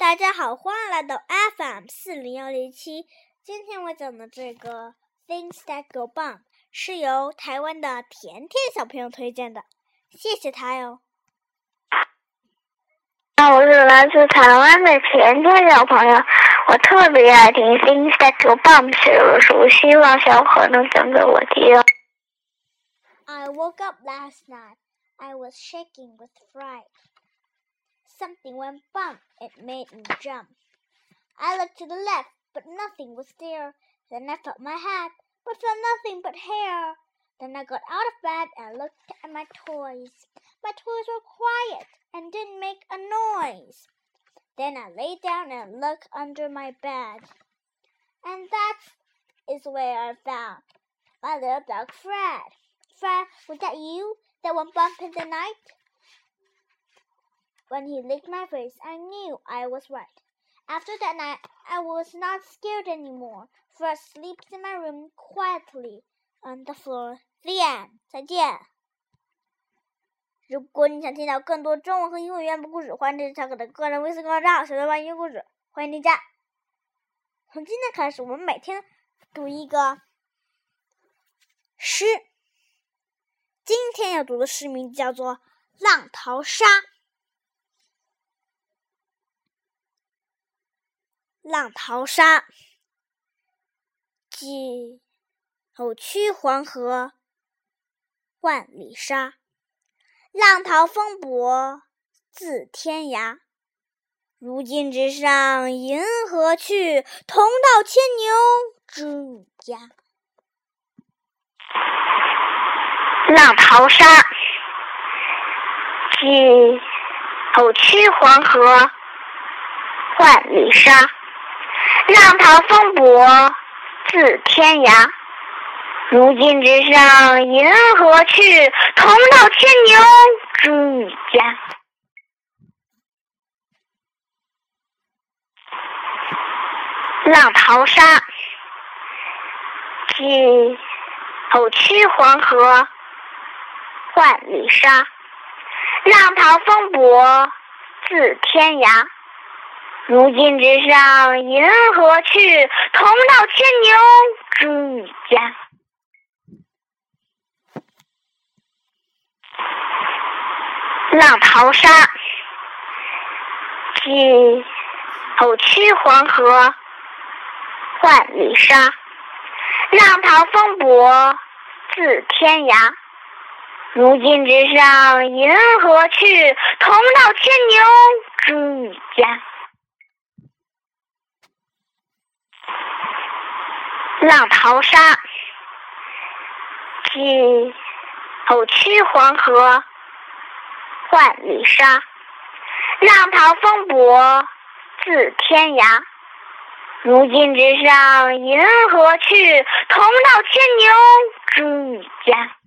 大家好，欢迎来到 FM 四零幺零七。今天我讲的这个 Things That Go Bump 是由台湾的甜甜小朋友推荐的，谢谢他哟。啊，我是来自台湾的甜甜小朋友，我特别爱听 Things That Go Bump 写的书，希望小可能讲给我听。I woke up last night. I was shaking with fright. Something went bump, it made me jump. I looked to the left, but nothing was there. Then I felt my hat, but found nothing but hair. Then I got out of bed and looked at my toys. My toys were quiet and didn't make a noise. Then I lay down and looked under my bed. And that is where I found my little dog Fred. Fred, was that you that went bump in the night? When he licked my face, I knew I was right. After that night, I was not scared anymore. Fred sleeps in my room quietly on the floor. The end. 再见。如果你想听到更多中文和英文原版故事，欢迎添加我的个人微信公众号“小学班英语故事”，欢迎添加。从今天开始，我们每天读一个诗。今天要读的诗名叫做《浪淘沙》。浪淘沙，几偶曲黄河万里沙。浪淘风簸自天涯。如今直上银河去，同到牵牛织女家。浪淘沙，几偶曲黄河万里沙。浪淘风簸自天涯，如今直上银河去，同到牵牛织女家。浪淘沙，几偶曲黄河万里沙。浪淘风簸自天涯。如今直上银河去，同到牵牛织女家。浪淘沙，几偶曲黄河万里沙。浪淘风簸自天涯。如今直上银河去，同到牵牛织女家。浪淘沙，几偶曲黄河万里沙。浪淘风簸自天涯。如今直上银河去，同到牵牛织女家。